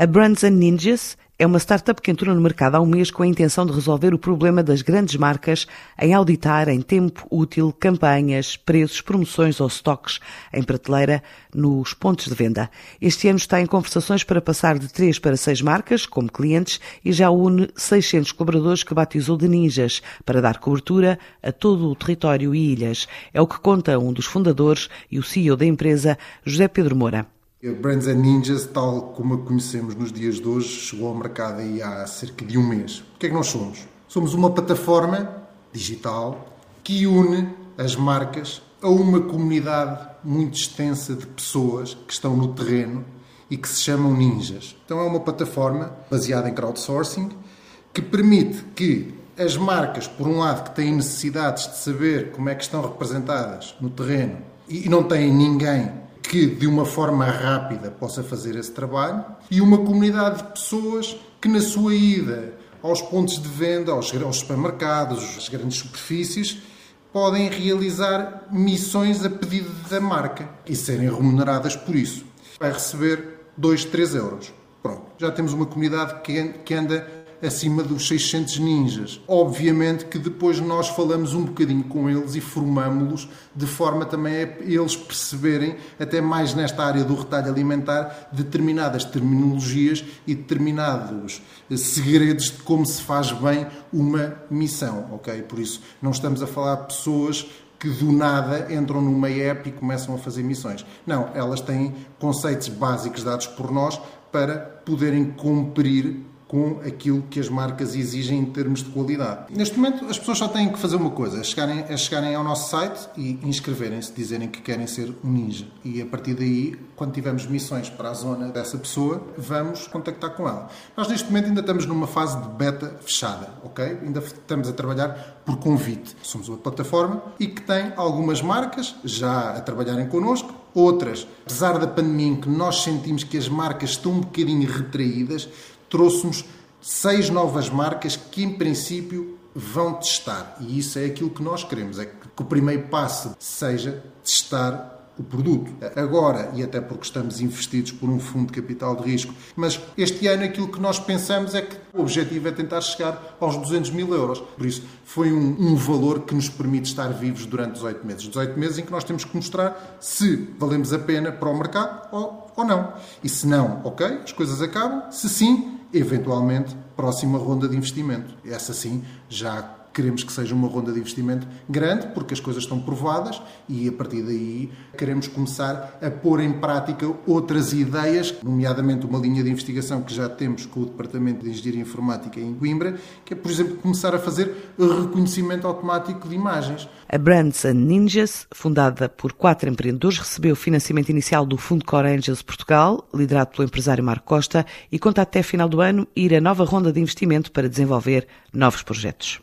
A Brands and Ninjas é uma startup que entrou no mercado há um mês com a intenção de resolver o problema das grandes marcas em auditar em tempo útil campanhas, preços, promoções ou estoques em prateleira nos pontos de venda. Este ano está em conversações para passar de três para seis marcas como clientes e já une 600 colaboradores que batizou de ninjas para dar cobertura a todo o território e ilhas. É o que conta um dos fundadores e o CEO da empresa, José Pedro Moura. Brands and Ninjas, tal como a conhecemos nos dias de hoje, chegou ao mercado há cerca de um mês. O que é que nós somos? Somos uma plataforma digital que une as marcas a uma comunidade muito extensa de pessoas que estão no terreno e que se chamam ninjas. Então é uma plataforma baseada em crowdsourcing que permite que as marcas, por um lado, que têm necessidades de saber como é que estão representadas no terreno e não têm ninguém que de uma forma rápida possa fazer esse trabalho e uma comunidade de pessoas que na sua ida aos pontos de venda, aos, aos supermercados, às grandes superfícies, podem realizar missões a pedido da marca e serem remuneradas por isso. Vai receber 2, 3 euros. Pronto, já temos uma comunidade que anda acima dos 600 ninjas. Obviamente que depois nós falamos um bocadinho com eles e formamos-los de forma também a eles perceberem, até mais nesta área do retalho alimentar, determinadas terminologias e determinados segredos de como se faz bem uma missão, ok? Por isso, não estamos a falar de pessoas que do nada entram numa app e começam a fazer missões. Não, elas têm conceitos básicos dados por nós para poderem cumprir com aquilo que as marcas exigem em termos de qualidade. Neste momento, as pessoas só têm que fazer uma coisa: é chegarem, é chegarem ao nosso site e inscreverem-se, dizerem que querem ser um ninja. E a partir daí, quando tivermos missões para a zona dessa pessoa, vamos contactar com ela. Nós, neste momento, ainda estamos numa fase de beta fechada, ok? Ainda estamos a trabalhar por convite. Somos uma plataforma e que tem algumas marcas já a trabalharem connosco, outras, apesar da pandemia em que nós sentimos que as marcas estão um bocadinho retraídas, trouxe-nos seis novas marcas que, em princípio, vão testar. E isso é aquilo que nós queremos, é que o primeiro passo seja testar o produto. Agora, e até porque estamos investidos por um fundo de capital de risco, mas este ano aquilo que nós pensamos é que o objetivo é tentar chegar aos 200 mil euros. Por isso, foi um, um valor que nos permite estar vivos durante 18 meses. 18 meses em que nós temos que mostrar se valemos a pena para o mercado ou, ou não. E se não, ok, as coisas acabam. Se sim, eventualmente, próxima ronda de investimento. Essa sim, já queremos que seja uma ronda de investimento grande, porque as coisas estão provadas e a partir daí queremos começar a pôr em prática outras ideias, nomeadamente uma linha de investigação que já temos com o Departamento de Engenharia Informática em Coimbra, que é, por exemplo, começar a fazer reconhecimento automático de imagens. A Brands and Ninjas, fundada por quatro empreendedores, recebeu financiamento inicial do Fundo Core Angels Portugal, liderado pelo empresário Marco Costa, e conta até final do ano ir a nova ronda de investimento para desenvolver novos projetos.